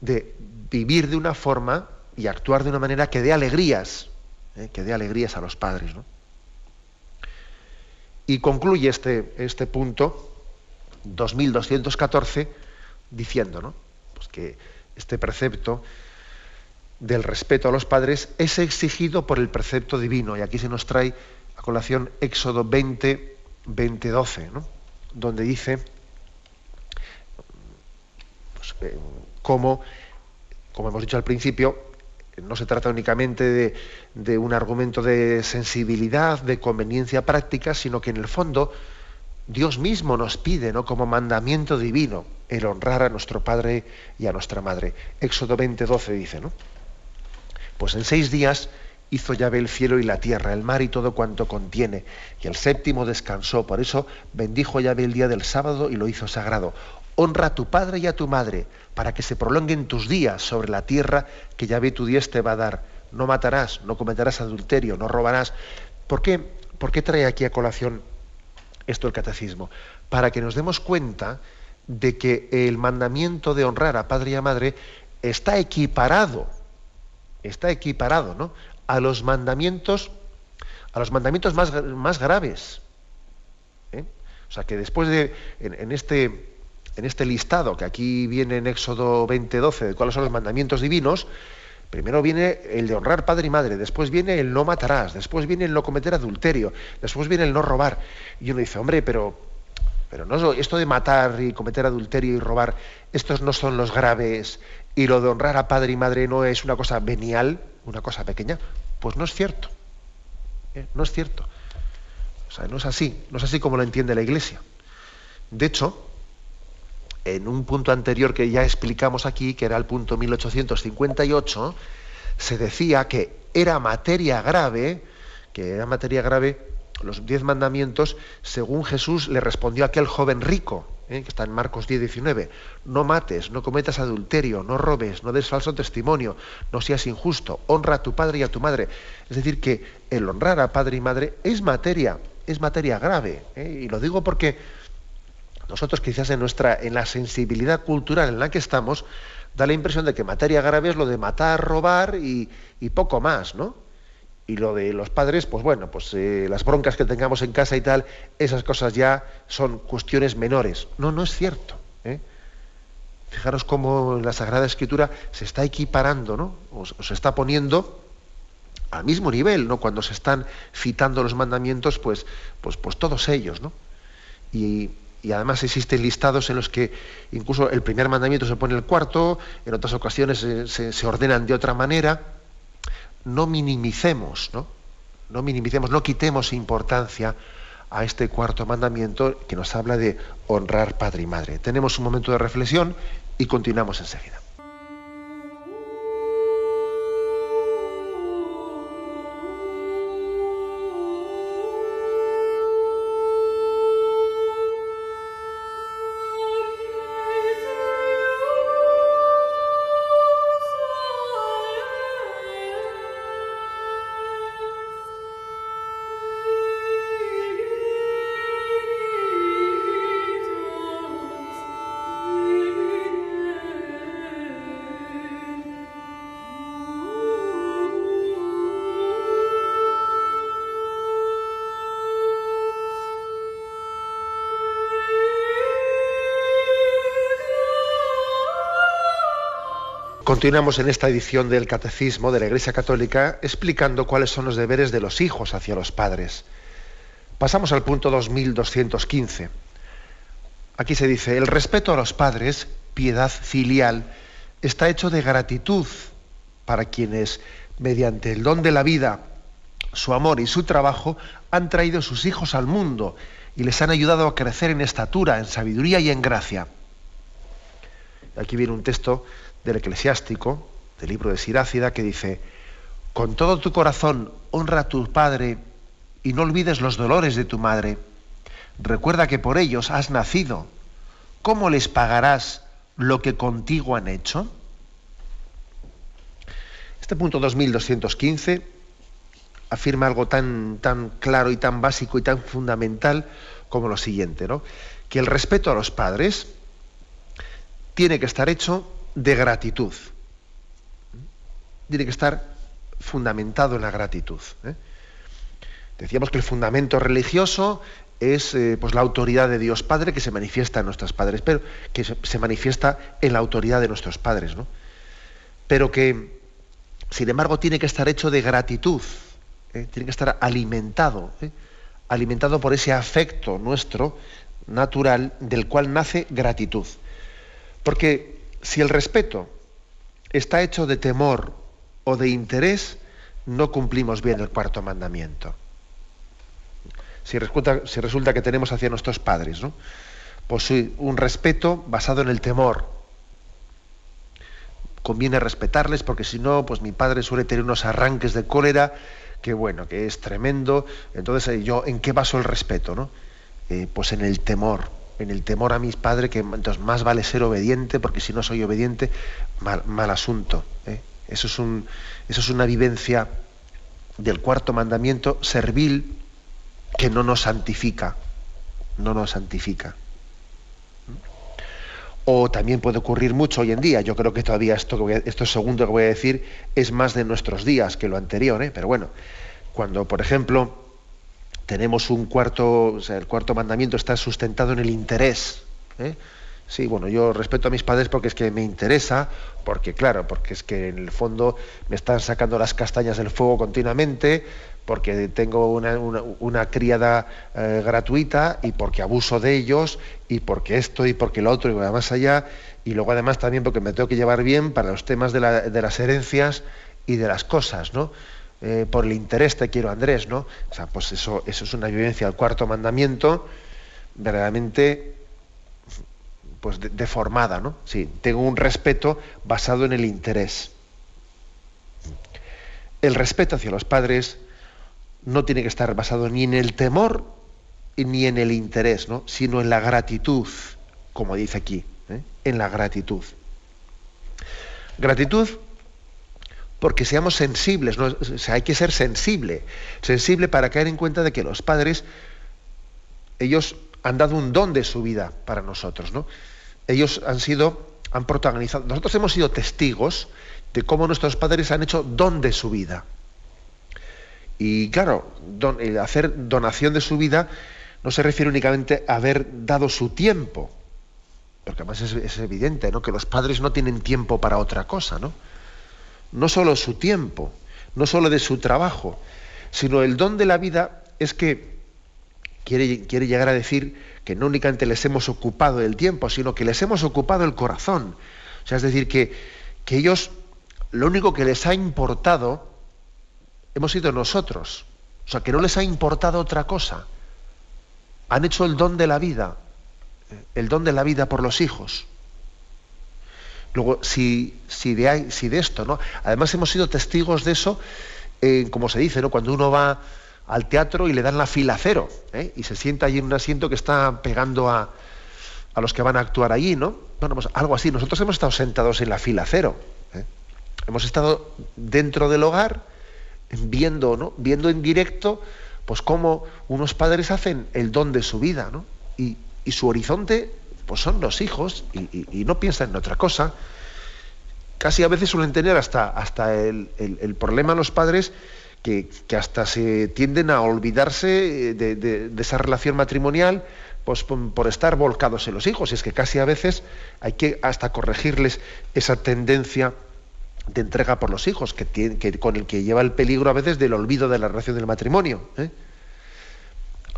de vivir de una forma y actuar de una manera que dé alegrías, ¿eh? que dé alegrías a los padres. Y concluye este, este punto, 2214, diciendo ¿no? Que este precepto del respeto a los padres es exigido por el precepto divino. Y aquí se nos trae a colación Éxodo 20, 20 12, donde dice pues, eh, cómo, como hemos dicho al principio, no se trata únicamente de, un argumento de sensibilidad, de conveniencia práctica, sino que en el fondo Dios mismo nos pide, ¿no? como mandamiento divino, el honrar a nuestro Padre y a nuestra Madre. Éxodo 20, 12 dice, ¿no? Pues en seis días hizo Yahvé el cielo y la tierra, el mar y todo cuanto contiene, y el séptimo descansó. Por eso bendijo Yahvé el día del sábado y lo hizo sagrado. Honra a tu padre y a tu madre, para que se prolonguen tus días sobre la tierra que ya ve tu Dios te va a dar. No matarás, no cometerás adulterio, no robarás. ¿Por qué, ¿Por qué trae aquí a colación esto el catecismo? Para que nos demos cuenta de que el mandamiento de honrar a padre y a madre está equiparado, está equiparado, ¿no? A los mandamientos, a los mandamientos más, más graves. ¿eh? O sea que después de, en, este, en este listado que aquí viene en Éxodo 20:12 de cuáles son los mandamientos divinos, primero viene el de honrar padre y madre, después viene el no matarás, después viene el no cometer adulterio, después viene el no robar. Y uno dice, hombre, pero pero no, esto de matar y cometer adulterio y robar, estos no son los graves, y lo de honrar a padre y madre no es una cosa venial, una cosa pequeña. Pues no es cierto. ¿eh? No es cierto. O sea, no es así, no es así como lo entiende la Iglesia. De hecho, en un punto anterior que ya explicamos aquí, que era el punto 1858, se decía que era materia grave, que era materia grave los diez mandamientos, según Jesús le respondió a aquel joven rico, ¿eh? que está en Marcos 10, 19, no mates, no cometas adulterio, no robes, no des falso testimonio, no seas injusto, honra a tu padre y a tu madre. Es decir, que el honrar a padre y madre es materia, es materia grave. ¿eh? Y lo digo porque nosotros quizás en nuestra, en la sensibilidad cultural en la que estamos, da la impresión de que materia grave es lo de matar, robar y, y poco más, ¿no? Y lo de los padres, pues bueno, pues eh, las broncas que tengamos en casa y tal, esas cosas ya son cuestiones menores. No, no es cierto. ¿eh? Fijaros cómo la Sagrada Escritura se está equiparando, ¿no? O, se está poniendo al mismo nivel, ¿no? Cuando se están citando los mandamientos, pues, pues, pues todos ellos, ¿no? Y, además existen listados en los que incluso el primer mandamiento se pone el cuarto, en otras ocasiones se, se ordenan de otra manera no minimicemos, ¿no? No minimicemos, no quitemos importancia a este cuarto mandamiento que nos habla de honrar padre y madre. Tenemos un momento de reflexión y continuamos enseguida. Continuamos en esta edición del Catecismo de la Iglesia Católica explicando cuáles son los deberes de los hijos hacia los padres. Pasamos al punto 2215. Aquí se dice, el respeto a los padres, piedad filial, está hecho de gratitud para quienes, mediante el don de la vida, su amor y su trabajo, han traído sus hijos al mundo y les han ayudado a crecer en estatura, en sabiduría y en gracia. Aquí viene un texto del eclesiástico, del libro de Sirácida, que dice, con todo tu corazón honra a tu padre y no olvides los dolores de tu madre. Recuerda que por ellos has nacido. ¿Cómo les pagarás lo que contigo han hecho? Este punto 2215 afirma algo tan, tan claro y tan básico y tan fundamental como lo siguiente, ¿no? Que el respeto a los padres tiene que estar hecho de gratitud. Tiene que estar fundamentado en la gratitud. ¿eh? Decíamos que el fundamento religioso es eh, pues la autoridad de Dios Padre que se manifiesta en nuestros padres, pero que se, manifiesta en la autoridad de nuestros padres, ¿no? Pero que, sin embargo, tiene que estar hecho de gratitud, ¿eh? tiene que estar alimentado, alimentado por ese afecto nuestro natural del cual nace gratitud. Porque si el respeto está hecho de temor o de interés, no cumplimos bien el cuarto mandamiento. Si resulta, que tenemos hacia nuestros padres, ¿no? Pues un respeto basado en el temor. Conviene respetarles porque si no, pues mi padre suele tener unos arranques de cólera que bueno, que es tremendo. Entonces, eh, yo, ¿en qué baso el respeto? ¿no? Eh, pues en el temor en el temor a mis padres, que entonces más vale ser obediente, porque si no soy obediente, mal, asunto. ¿eh? Eso, es un, eso es una vivencia del cuarto mandamiento servil que no nos santifica, no nos santifica. O también puede ocurrir mucho hoy en día. Yo creo que todavía esto, esto segundo que voy a decir es más de nuestros días que lo anterior, ¿eh? pero bueno, cuando, por ejemplo, tenemos un cuarto, o sea, el cuarto mandamiento está sustentado en el interés. ¿eh? Sí, bueno, yo respeto a mis padres porque es que me interesa, porque claro, porque es que en el fondo me están sacando las castañas del fuego continuamente, porque tengo una, criada eh, gratuita y porque abuso de ellos y porque esto y porque lo otro y más allá y luego además también porque me tengo que llevar bien para los temas de, las herencias y de las cosas, ¿no? Eh, por el interés te quiero Andrés, ¿no? O sea, pues eso, eso es una vivencia del cuarto mandamiento verdaderamente pues deformada, ¿no? Sí, tengo un respeto basado en el interés. El respeto hacia los padres no tiene que estar basado ni en el temor ni en el interés, ¿no? sino en la gratitud, como dice aquí, ¿eh? en la gratitud. Gratitud porque seamos sensibles, ¿no? hay que ser sensible, sensible para caer en cuenta de que los padres, ellos han dado un don de su vida para nosotros, ¿no? Ellos han sido, han protagonizado, nosotros hemos sido testigos de cómo nuestros padres han hecho don de su vida. Y claro, el hacer donación de su vida no se refiere únicamente a haber dado su tiempo, porque además es, evidente ¿no? que los padres no tienen tiempo para otra cosa, ¿no? No solo su tiempo, no solo de su trabajo, sino el don de la vida es que quiere, quiere llegar a decir que no únicamente les hemos ocupado el tiempo, sino que les hemos ocupado el corazón. O sea, es decir, que, que ellos, lo único que les ha importado hemos sido nosotros. O sea, que no les ha importado otra cosa. Han hecho el don de la vida, el don de la vida por los hijos. Luego, si, si, de, si de esto, ¿no? Además hemos sido testigos de eso, como se dice, ¿no? Cuando uno va al teatro y le dan la fila cero, ¿eh? y se sienta allí en un asiento que está pegando a, a los que van a actuar allí, ¿no? Bueno, pues algo así. Nosotros hemos estado sentados en la fila cero. ¿eh? Hemos estado dentro del hogar, viendo, ¿no? viendo en directo pues cómo unos padres hacen el don de su vida, ¿no? Y, su horizonte pues son los hijos y, no piensan en otra cosa. Casi a veces suelen tener hasta, hasta el, problema los padres que, hasta se tienden a olvidarse de, esa relación matrimonial pues, por, estar volcados en los hijos. Y es que casi a veces hay que hasta corregirles esa tendencia de entrega por los hijos, que, que, con el que lleva el peligro a veces del olvido de la relación del matrimonio. ¿eh?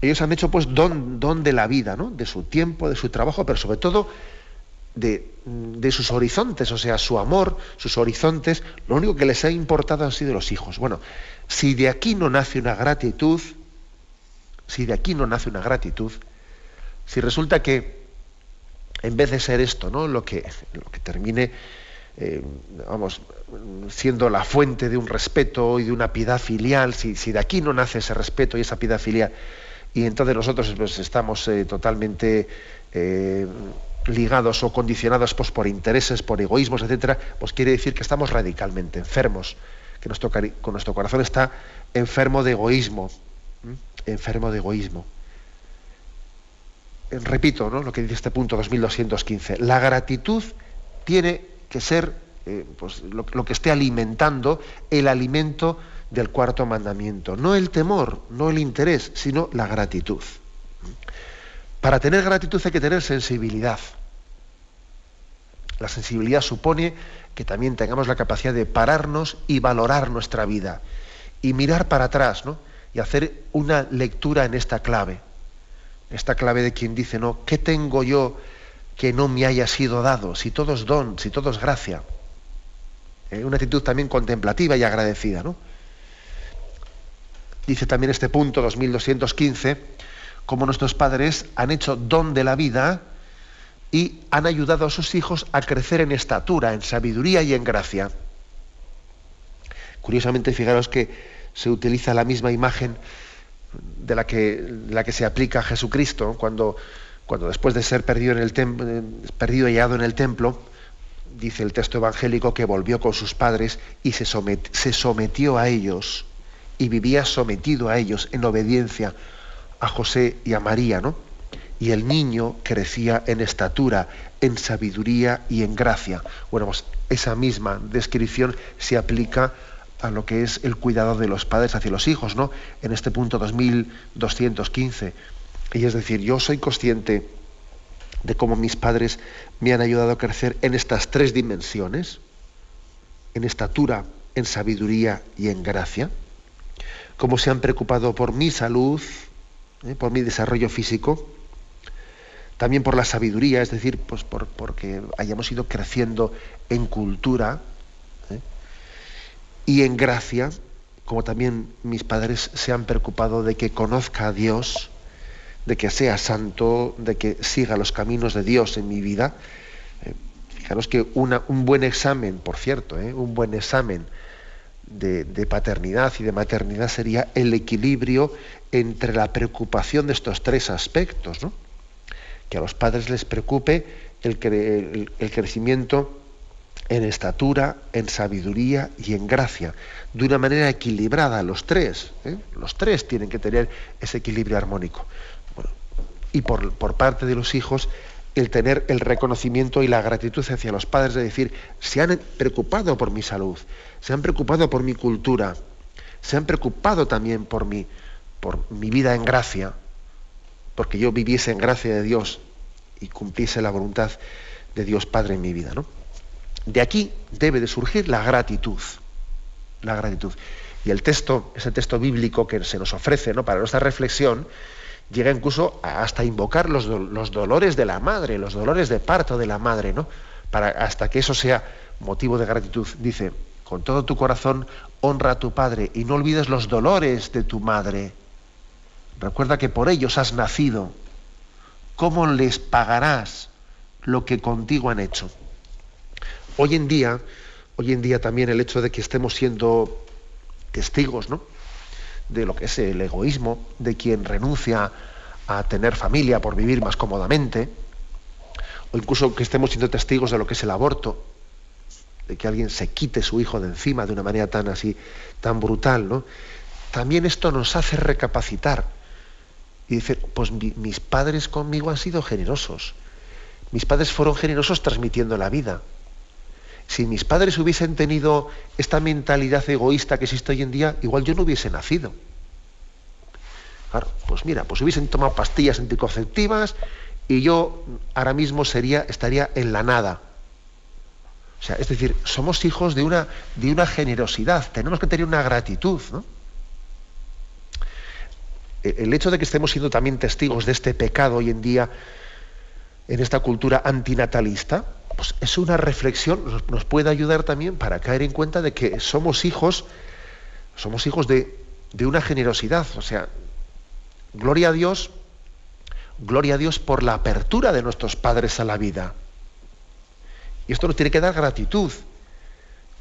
Ellos han hecho pues don, don de la vida, ¿no? de su tiempo, de su trabajo, pero sobre todo de, sus horizontes, o sea, su amor, sus horizontes, lo único que les ha importado han sido los hijos. Bueno, si de aquí no nace una gratitud, si de aquí no nace una gratitud, si resulta que en vez de ser esto, ¿no? Lo que, lo que termine eh, vamos, siendo la fuente de un respeto y de una piedad filial, si, de aquí no nace ese respeto y esa piedad filial, y entonces nosotros pues, estamos eh, totalmente eh, ligados o condicionados pues, por intereses, por egoísmos, etcétera, pues quiere decir que estamos radicalmente enfermos, que nuestro, corazón está enfermo de egoísmo, enfermo de egoísmo. Repito ¿no? lo que dice este punto 2215. La gratitud tiene que ser eh, pues, lo, que esté alimentando el alimento del cuarto mandamiento. No el temor, no el interés, sino la gratitud. Para tener gratitud hay que tener sensibilidad. La sensibilidad supone que también tengamos la capacidad de pararnos y valorar nuestra vida y mirar para atrás, ¿no? Y hacer una lectura en esta clave. Esta clave de quien dice, ¿no? ¿Qué tengo yo que no me haya sido dado, si todo es don, si todo es gracia. Eh, una actitud también contemplativa y agradecida. ¿no? Dice también este punto 2215, cómo nuestros padres han hecho don de la vida y han ayudado a sus hijos a crecer en estatura, en sabiduría y en gracia. Curiosamente, fijaros que se utiliza la misma imagen de la que, la que se aplica a Jesucristo cuando cuando después de ser perdido, en el perdido y hallado en el templo, dice el texto evangélico que volvió con sus padres y se, se sometió a ellos y vivía sometido a ellos en obediencia a José y a María, ¿no? Y el niño crecía en estatura, en sabiduría y en gracia. Bueno, pues esa misma descripción se aplica a lo que es el cuidado de los padres hacia los hijos, ¿no? En este punto 2215. Y es decir, yo soy consciente de cómo mis padres me han ayudado a crecer en estas tres dimensiones, en estatura, en sabiduría y en gracia, cómo se han preocupado por mi salud, ¿eh? por mi desarrollo físico, también por la sabiduría, es decir, pues por, porque hayamos ido creciendo en cultura ¿eh? y en gracia, como también mis padres se han preocupado de que conozca a Dios, de que sea santo, de que siga los caminos de Dios en mi vida. Eh, fijaros que un buen examen, por cierto, un buen examen de, paternidad y de maternidad sería el equilibrio entre la preocupación de estos tres aspectos, ¿no? que a los padres les preocupe el, crecimiento en estatura, en sabiduría y en gracia, de una manera equilibrada, los tres. ¿eh? Los tres tienen que tener ese equilibrio armónico. y por, por, parte de los hijos, el tener el reconocimiento y la gratitud hacia los padres de decir, se han preocupado por mi salud, se han preocupado por mi cultura, se han preocupado también por mi, por mi vida en gracia, porque yo viviese en gracia de Dios y cumpliese la voluntad de Dios Padre en mi vida. ¿no? De aquí debe de surgir la gratitud. La gratitud. Y el texto, ese texto bíblico que se nos ofrece ¿no? para nuestra reflexión, llega incluso hasta invocar los, dolores de la madre, los dolores de parto de la madre, ¿no? Para, hasta que eso sea motivo de gratitud. Dice, con todo tu corazón honra a tu padre y no olvides los dolores de tu madre. Recuerda que por ellos has nacido. ¿Cómo les pagarás lo que contigo han hecho? Hoy en día, hoy en día también el hecho de que estemos siendo testigos, ¿no? De lo que es el egoísmo, de quien renuncia a tener familia por vivir más cómodamente, o incluso que estemos siendo testigos de lo que es el aborto, de que alguien se quite su hijo de encima de una manera tan así, tan brutal, ¿no? También esto nos hace recapacitar y dice, pues mis padres conmigo han sido generosos. Mis padres fueron generosos transmitiendo la vida. Si mis padres hubiesen tenido esta mentalidad egoísta que existe hoy en día, igual yo no hubiese nacido. Claro, pues mira, pues hubiesen tomado pastillas anticonceptivas y yo ahora mismo sería, estaría en la nada. O sea, es decir, somos hijos de una, de una generosidad, tenemos que tener una gratitud, ¿no? el hecho de que estemos siendo también testigos de este pecado hoy en día en esta cultura antinatalista, pues es una reflexión, nos, puede ayudar también para caer en cuenta de que somos hijos, somos hijos de, de una generosidad. O sea, gloria a Dios, gloria a Dios por la apertura de nuestros padres a la vida. Y esto nos tiene que dar gratitud.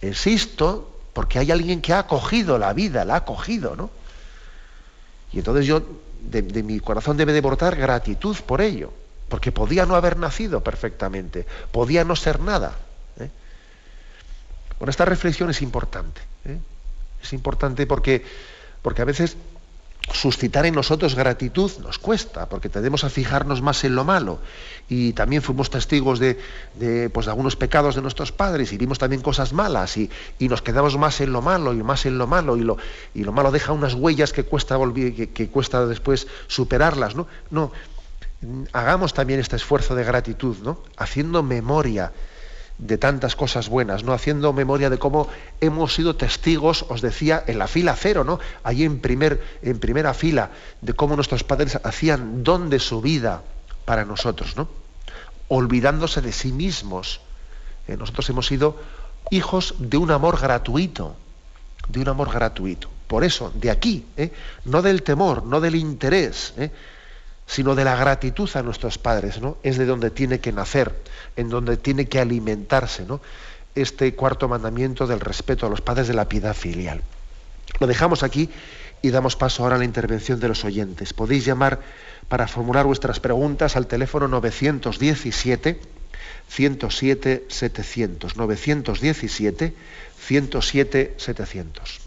Existo porque hay alguien que ha acogido la vida, la ha acogido, ¿no? Y entonces yo, de, mi corazón debe de brotar gratitud por ello, porque podía no haber nacido perfectamente, podía no ser nada. ¿eh? Bueno, esta reflexión es importante. ¿eh? Es importante porque, porque a veces suscitar en nosotros gratitud nos cuesta, porque tendemos a fijarnos más en lo malo. Y también fuimos testigos de, pues, de algunos pecados de nuestros padres y vimos también cosas malas y, nos quedamos más en lo malo y más en lo malo y lo, y lo malo deja unas huellas que cuesta, que, que cuesta después superarlas. ¿no? no, hagamos también este esfuerzo de gratitud, ¿no? haciendo memoria de tantas cosas buenas, ¿no? Haciendo memoria de cómo hemos sido testigos, os decía, en la fila cero, ¿no? Allí en, primer, en primera fila, de cómo nuestros padres hacían don de su vida para nosotros, ¿no? Olvidándose de sí mismos. Eh, nosotros hemos sido hijos de un amor gratuito, de un amor gratuito. Por eso, de aquí, ¿eh? no del temor, no del interés, ¿eh? Sino de la gratitud a nuestros padres, ¿no? Es de donde tiene que nacer, en donde tiene que alimentarse, ¿no? Este cuarto mandamiento del respeto a los padres de la piedad filial. Lo dejamos aquí y damos paso ahora a la intervención de los oyentes. Podéis llamar para formular vuestras preguntas al teléfono 917 107 700 917 107 700.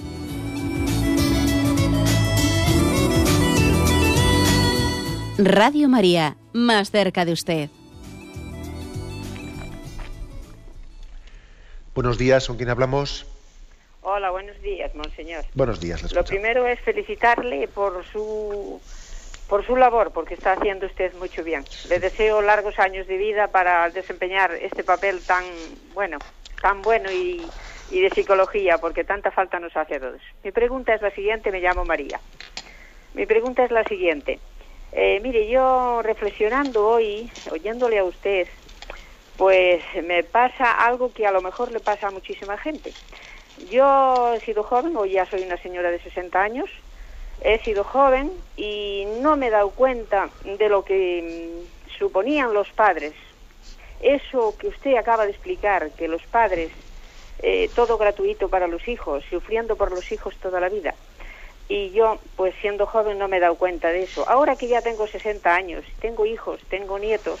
Radio María, más cerca de usted. Buenos días, ¿con quién hablamos? Hola, buenos días, monseñor. Buenos días. Lo primero es felicitarle por su por su labor, porque está haciendo usted mucho bien. Le deseo largos años de vida para desempeñar este papel tan bueno, tan bueno y, y de psicología, porque tanta falta nos hace a todos. Mi pregunta es la siguiente, me llamo María. Mi pregunta es la siguiente. Eh, mire, yo reflexionando hoy, oyéndole a usted, pues me pasa algo que a lo mejor le pasa a muchísima gente. Yo he sido joven, hoy ya soy una señora de 60 años, he sido joven y no me he dado cuenta de lo que mm, suponían los padres. Eso que usted acaba de explicar, que los padres, eh, todo gratuito para los hijos, sufriendo por los hijos toda la vida y yo, pues siendo joven, no me he dado cuenta de eso. Ahora que ya tengo 60 años, tengo hijos, tengo nietos,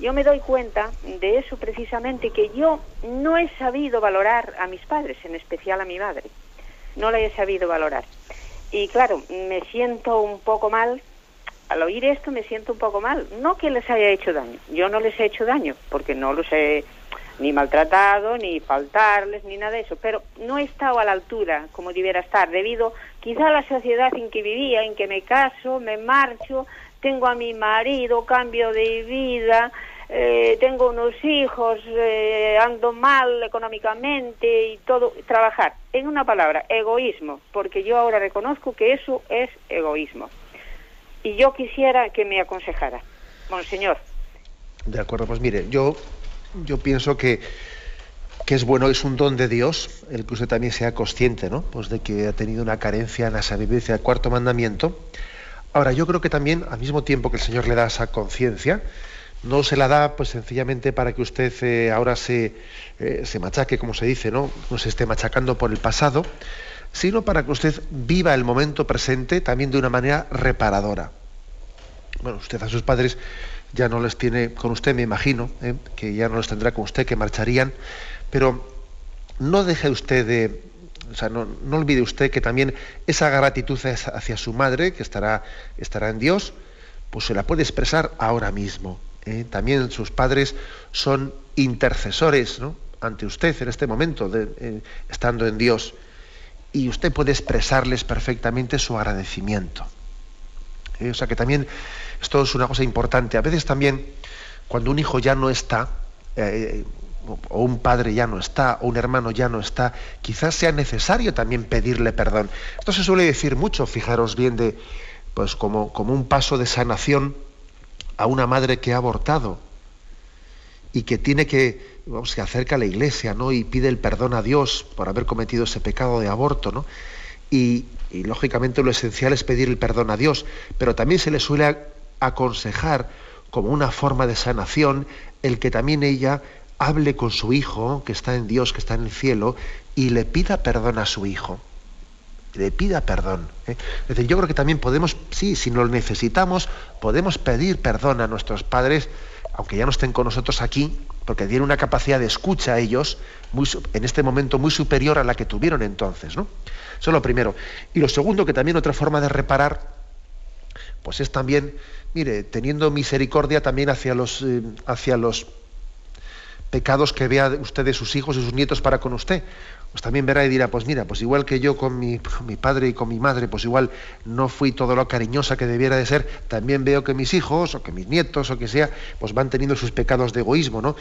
yo me doy cuenta de eso precisamente, que yo no he sabido valorar a mis padres, en especial a mi madre. No la he sabido valorar. Y claro, me siento un poco mal. Al oír esto me siento un poco mal. No que les haya hecho daño. Yo no les he hecho daño, porque no los he ni maltratado, ni faltarles, ni nada de eso, pero no he estado a la altura como debiera estar, debido quizá la sociedad en que vivía, en que me caso, me marcho, tengo a mi marido, cambio de vida, eh, tengo unos hijos, eh, ando mal económicamente y todo, trabajar. En una palabra, egoísmo, porque yo ahora reconozco que eso es egoísmo. Y yo quisiera que me aconsejara, Monseñor. De acuerdo, pues mire, yo yo pienso que, que, es bueno, es un don de Dios, el que usted también sea consciente, ¿no? Pues de que ha tenido una carencia en la sabiduría del cuarto mandamiento. Ahora, yo creo que también, al mismo tiempo que el Señor le da esa conciencia, no se la da pues sencillamente para que usted eh, ahora se, eh, se machaque, como se dice, ¿no? No se esté machacando por el pasado, sino para que usted viva el momento presente también de una manera reparadora. Bueno, usted a sus padres ya no les tiene con usted, me imagino, ¿eh? que ya no los tendrá con usted, que marcharían, pero no deje usted de, o sea, no, olvide usted que también esa gratitud hacia su madre, que estará, estará en Dios, pues se la puede expresar ahora mismo. ¿eh? También sus padres son intercesores ante usted en este momento, eh, estando en Dios, y usted puede expresarles perfectamente su agradecimiento. O sea que también esto es una cosa importante. A veces también, cuando un hijo ya no está, eh, o un padre ya no está, o un hermano ya no está, quizás sea necesario también pedirle perdón. Esto se suele decir mucho, fijaros bien, de, pues como, como un paso de sanación a una madre que ha abortado y que tiene que, vamos, que acerca a la iglesia, ¿no? Y pide el perdón a Dios por haber cometido ese pecado de aborto, ¿no? Y, y lógicamente lo esencial es pedir el perdón a Dios, pero también se le suele aconsejar como una forma de sanación el que también ella hable con su hijo, que está en Dios, que está en el cielo, y le pida perdón a su hijo. Le pida perdón. ¿eh? Es decir, yo creo que también podemos, sí, si lo necesitamos, podemos pedir perdón a nuestros padres, aunque ya no estén con nosotros aquí, porque tienen una capacidad de escucha a ellos muy, en este momento muy superior a la que tuvieron entonces. ¿no? Eso es lo primero. Y lo segundo, que también otra forma de reparar, pues es también mire, teniendo misericordia también hacia los, eh, hacia los pecados que vea usted de sus hijos y sus nietos para con usted, pues también verá y dirá, pues mira, pues igual que yo con mi, padre y con mi madre, pues igual no fui todo lo cariñosa que debiera de ser, también veo que mis hijos o que mis nietos o que sea, pues van teniendo sus pecados de egoísmo, ¿no?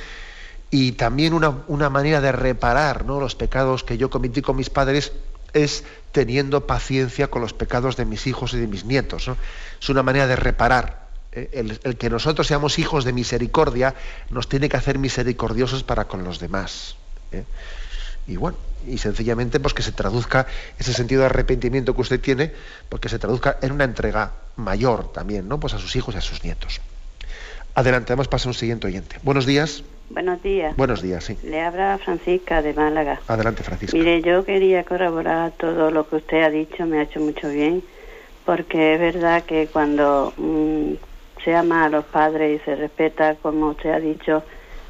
Y también una, una manera de reparar ¿no? los pecados que yo cometí con mis padres es teniendo paciencia con los pecados de mis hijos y de mis nietos. Es una manera de reparar. ¿Eh? El, que nosotros seamos hijos de misericordia nos tiene que hacer misericordiosos para con los demás. ¿eh? Y bueno, y sencillamente pues que se traduzca ese sentido de arrepentimiento que usted tiene, porque se traduzca en una entrega mayor también, ¿no? Pues a sus hijos y a sus nietos. Adelante, vamos a pasar a un siguiente oyente. Buenos días. Buenos días. Buenos días, sí. Le habla Francisca de Málaga. Adelante, Francisca. Mire, yo quería corroborar todo lo que usted ha dicho, me ha hecho mucho bien, porque es verdad que cuando mm, se ama a los padres y se respeta, como usted ha dicho,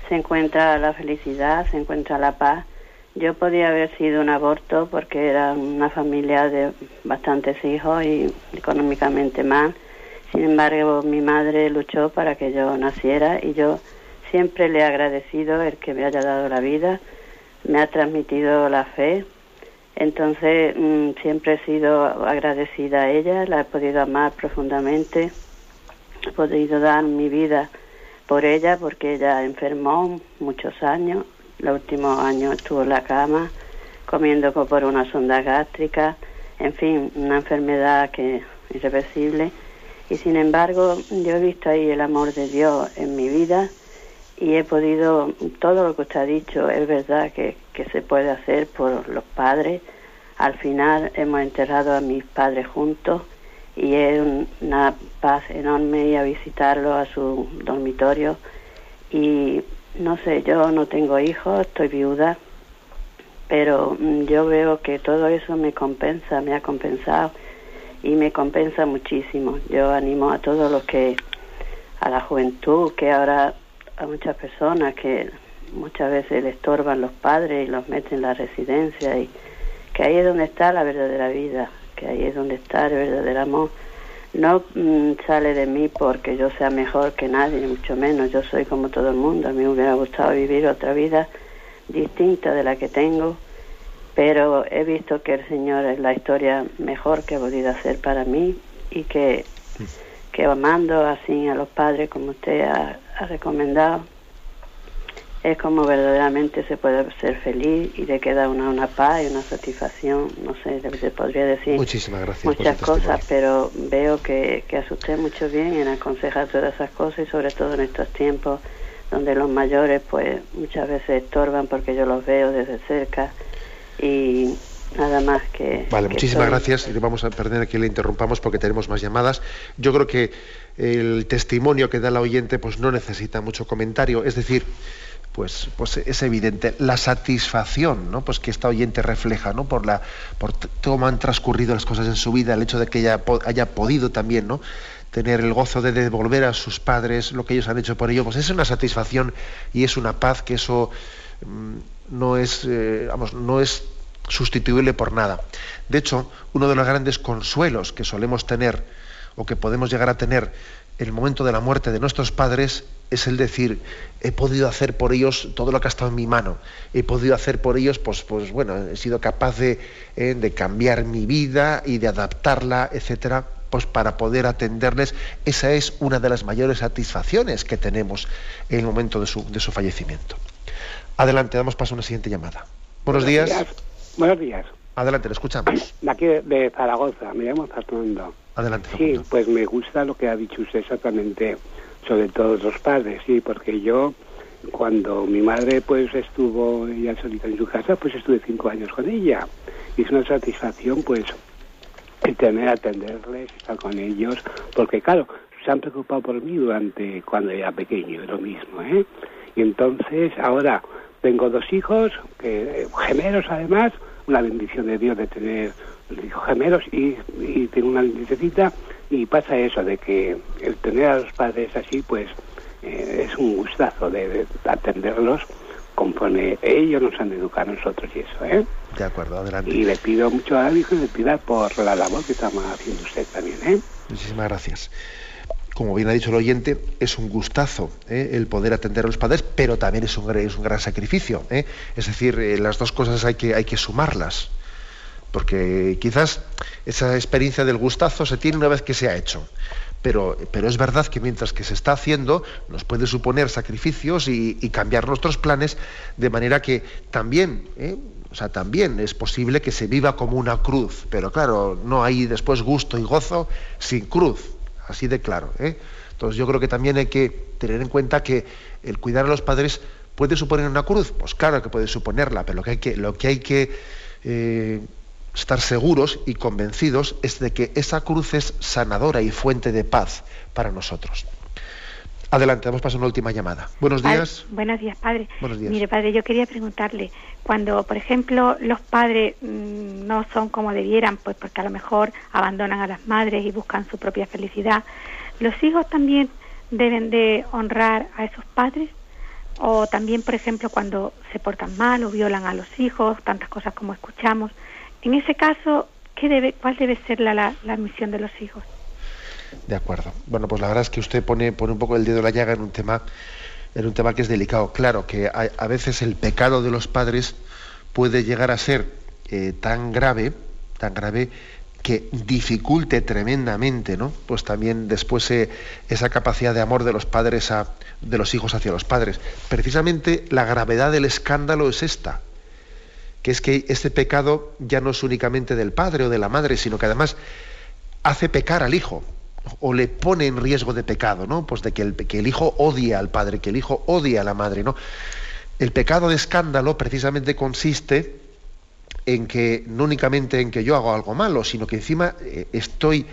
se encuentra la felicidad, se encuentra la paz. Yo podía haber sido un aborto porque era una familia de bastantes hijos y económicamente mal. Sin embargo, mi madre luchó para que yo naciera y yo Siempre le he agradecido el que me haya dado la vida, me ha transmitido la fe. Entonces mm, siempre he sido agradecida a ella, la he podido amar profundamente, podido dar mi vida por ella porque ella enfermó muchos años, los últimos años estuvo en la cama comiendo por una sonda gástrica, en fin, una enfermedad que irreversible. Y sin embargo, yo he visto ahí el amor de Dios en mi vida y he podido, todo lo que usted ha dicho es verdad que, que se puede hacer por los padres. Al final hemos enterrado a mis padres juntos y es una paz enorme ir a visitarlo a su dormitorio y no sé, yo no tengo hijos, estoy viuda, pero yo veo que todo eso me compensa, me ha compensado y me compensa muchísimo. Yo animo a todos los que, a la juventud que ahora a muchas personas que muchas veces le estorban los padres y los meten en la residencia y que ahí es donde está la verdadera vida, que ahí es donde está el verdadero amor. No mm, sale de mí porque yo sea mejor que nadie, mucho menos. Yo soy como todo el mundo. A mí me hubiera gustado vivir otra vida distinta de la que tengo, pero he visto que el Señor es la historia mejor que ha podido hacer para mí y que que amando así a los padres como usted ha, recomendado, es como verdaderamente se puede ser feliz y le queda una, una paz y una satisfacción, no sé, se podría decir Muchísimas gracias muchas cosas, pero veo que, que hace usted mucho bien en aconsejar todas esas cosas y sobre todo en estos tiempos donde los mayores pues muchas veces estorban porque yo los veo desde cerca y Nada más que. Vale, muchísimas gracias. Y vamos a perder que le interrumpamos porque tenemos más llamadas. Yo creo que el testimonio que da la oyente pues no necesita mucho comentario. Es decir, pues, pues es evidente la satisfacción ¿no? pues que esta oyente refleja ¿no? por, la, por cómo han transcurrido las cosas en su vida, el hecho de que ella haya podido también ¿no? tener el gozo de devolver a sus padres lo que ellos han hecho por ellos, pues es una satisfacción y es una paz que eso mm, no es, eh, vamos, no es sustituible por nada. De hecho, uno de los grandes consuelos que solemos tener o que podemos llegar a tener en el momento de la muerte de nuestros padres es el decir, he podido hacer por ellos todo lo que ha estado en mi mano, he podido hacer por ellos, pues, pues bueno, he sido capaz de, eh, de cambiar mi vida y de adaptarla, etcétera, pues para poder atenderles. Esa es una de las mayores satisfacciones que tenemos en el momento de su, de su fallecimiento. Adelante, damos paso a una siguiente llamada. Buenos días. Buenos días. Adelante, le escuchamos. Aquí de Zaragoza, me llamo Fernando. Adelante. Sí, pues me gusta lo que ha dicho usted exactamente sobre todos los padres, sí, porque yo cuando mi madre pues estuvo ya solita en su casa, pues estuve cinco años con ella. Y es una satisfacción pues el tener, atenderles, estar con ellos, porque claro, se han preocupado por mí durante cuando era pequeño, lo mismo, ¿eh? Y entonces ahora tengo dos hijos, que, gemelos además, una bendición de Dios de tener hijos gemelos y, tengo una nietecita y pasa eso de que el tener a los padres así pues eh, es un gustazo de, atenderlos conforme ellos nos han educado a nosotros y eso, ¿eh? De acuerdo, adelante. Y le pido mucho a y le pido por la labor que estamos haciendo usted también, ¿eh? Muchísimas gracias como bien ha dicho el oyente, es un gustazo ¿eh? el poder atender a los padres, pero también es un, es un gran sacrificio. ¿eh? Es decir, eh, las dos cosas hay que, hay que sumarlas, porque quizás esa experiencia del gustazo se tiene una vez que se ha hecho, pero, pero es verdad que mientras que se está haciendo nos puede suponer sacrificios y, cambiar nuestros planes de manera que también, ¿eh? o sea, también es posible que se viva como una cruz, pero claro, no hay después gusto y gozo sin cruz, así de claro. ¿eh? Entonces yo creo que también hay que tener en cuenta que el cuidar a los padres puede suponer una cruz, pues claro que puede suponerla, pero lo que hay que, lo que, hay que eh, estar seguros y convencidos es de que esa cruz es sanadora y fuente de paz para nosotros. Adelante, vamos a pasar una última llamada. Buenos días. buenos días, padre. Buenos días. Mire, padre, yo quería preguntarle, cuando, por ejemplo, los padres mm, no son como debieran, pues porque a lo mejor abandonan a las madres y buscan su propia felicidad, ¿los hijos también deben de honrar a esos padres? O también, por ejemplo, cuando se portan mal o violan a los hijos, tantas cosas como escuchamos. En ese caso, ¿qué debe, ¿cuál debe ser la, la, misión de los hijos? De acuerdo. Bueno, pues la verdad es que usted pone, pone un poco el dedo en la llaga en un tema, en un tema que es delicado. Claro que a, veces el pecado de los padres puede llegar a ser eh, tan grave, tan grave que dificulte tremendamente, ¿no? Pues también después eh, esa capacidad de amor de los padres a, de los hijos hacia los padres. Precisamente la gravedad del escándalo es esta que es que este pecado ya no es únicamente del padre o de la madre, sino que además hace pecar al hijo o le pone en riesgo de pecado, ¿no? Pues de que el, que el hijo odia al padre, que el hijo odia a la madre, ¿no? El pecado de escándalo precisamente consiste en que no únicamente en que yo hago algo malo, sino que encima eh, estoy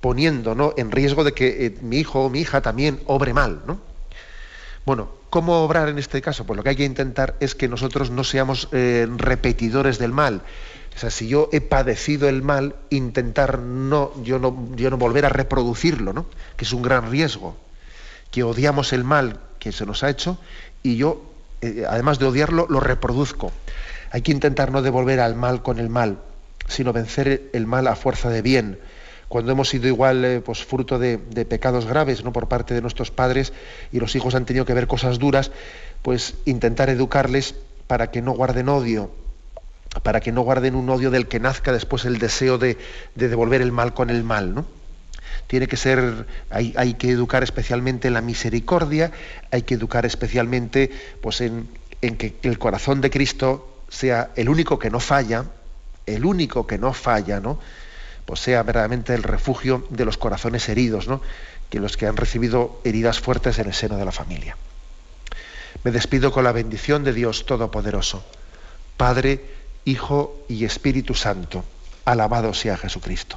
poniendo ¿no? en riesgo de que eh, mi hijo o mi hija también obre mal, ¿no? Bueno, ¿cómo obrar en este caso? Pues lo que hay que intentar es que nosotros no seamos eh, repetidores del mal. O sea, si yo he padecido el mal, intentar no yo, no, yo no volver a reproducirlo, ¿no? Que es un gran riesgo. Que odiamos el mal que se nos ha hecho y yo, eh, además de odiarlo, lo reproduzco. Hay que intentar no devolver al mal con el mal, sino vencer el mal a fuerza de bien cuando hemos sido igual eh, pues, fruto de, pecados graves ¿no? por parte de nuestros padres y los hijos han tenido que ver cosas duras, pues intentar educarles para que no guarden odio, para que no guarden un odio del que nazca después el deseo de, devolver el mal con el mal. ¿no? Tiene que ser, hay, que educar especialmente en la misericordia, hay que educar especialmente pues, en, en que el corazón de Cristo sea el único que no falla, el único que no falla, ¿no? Pues sea verdaderamente el refugio de los corazones heridos, ¿no? que los que han recibido heridas fuertes en el seno de la familia. Me despido con la bendición de Dios Todopoderoso, Padre, Hijo y Espíritu Santo. Alabado sea Jesucristo.